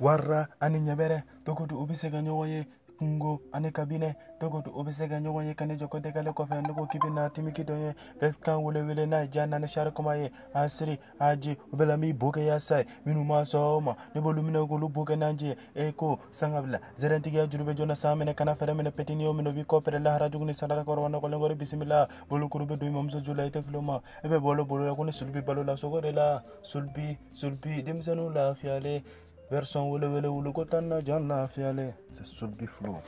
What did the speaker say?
warra ani ɲɛbɛrɛ togodu u bɛ se ka ɲɔgɔn ye kungo ani kabinɛ togodu u bɛ se ka ɲɔgɔn ye ka ne jɔ dɛgɛle kɔfɛ ne ko k'i na timiki dɔ ye fɛskan wele wele n'a ye ja naani sari kɔma ye a siri a ji u bɛ la min bo kɛ ya sa ye minnu ma sɔn o ma ne b'olu minɛ k'olu bo kɛ n'an ji ye e ko sanga bila zɛrɛntigiya juru bɛ jɔnna san minɛ kana fɛrɛ minɛ petini o minɛ u b'i kɔpɛrɛ lahara jugu ni sarara kɔrɔ nɔgɔlenkɔrɔ bisimila bolokuru bɛ don i mamuso ju la i tɛ filo ma e bɛ balo bolo la ko ni sulubi balo la sogo de la sulubi sulubi denmisɛnninw lafiyalen version welewelewulu ko tan na jan lafiyale c'est solbi flow